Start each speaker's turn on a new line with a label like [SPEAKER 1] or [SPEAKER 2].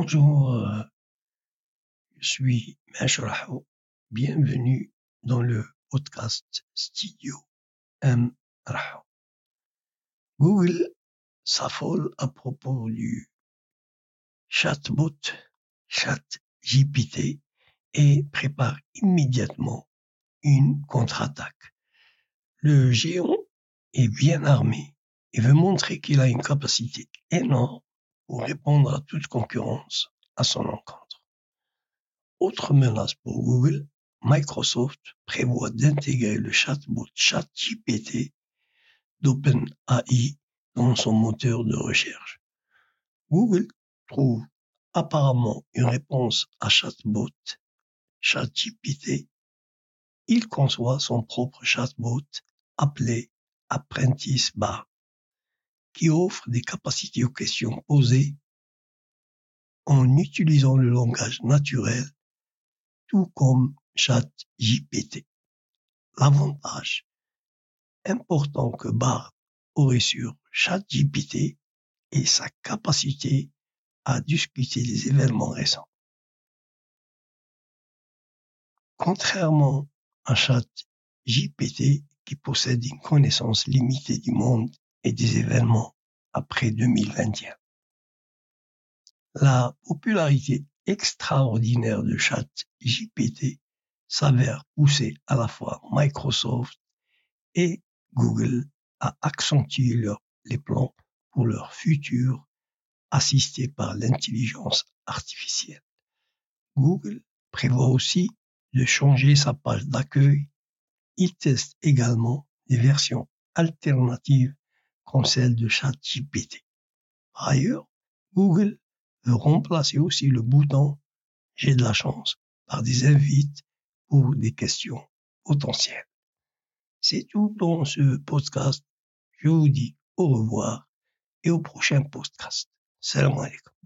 [SPEAKER 1] Bonjour, euh, je suis Mashraho. Bienvenue dans le podcast Studio M. Raho. Google s'affole à propos du chatbot ChatGPT et prépare immédiatement une contre-attaque. Le géant est bien armé et veut montrer qu'il a une capacité énorme pour répondre à toute concurrence à son encontre. Autre menace pour Google, Microsoft prévoit d'intégrer le chatbot ChatGPT d'OpenAI dans son moteur de recherche. Google trouve apparemment une réponse à chatbot ChatGPT. Il conçoit son propre chatbot appelé Apprentice Bar qui offre des capacités aux questions posées en utilisant le langage naturel, tout comme ChatGPT. L'avantage important que Bard aurait sur ChatGPT est sa capacité à discuter des événements récents. Contrairement à ChatGPT qui possède une connaissance limitée du monde et des événements après 2021. La popularité extraordinaire de ChatGPT s'avère pousser à la fois Microsoft et Google à accentuer les plans pour leur futur assisté par l'intelligence artificielle. Google prévoit aussi de changer sa page d'accueil. Il teste également des versions alternatives comme celle de ChatGPT. Par ailleurs, Google veut remplacer aussi le bouton J'ai de la chance par des invites pour des questions potentielles. C'est tout dans ce podcast. Je vous dis au revoir et au prochain podcast. Salam alaikum.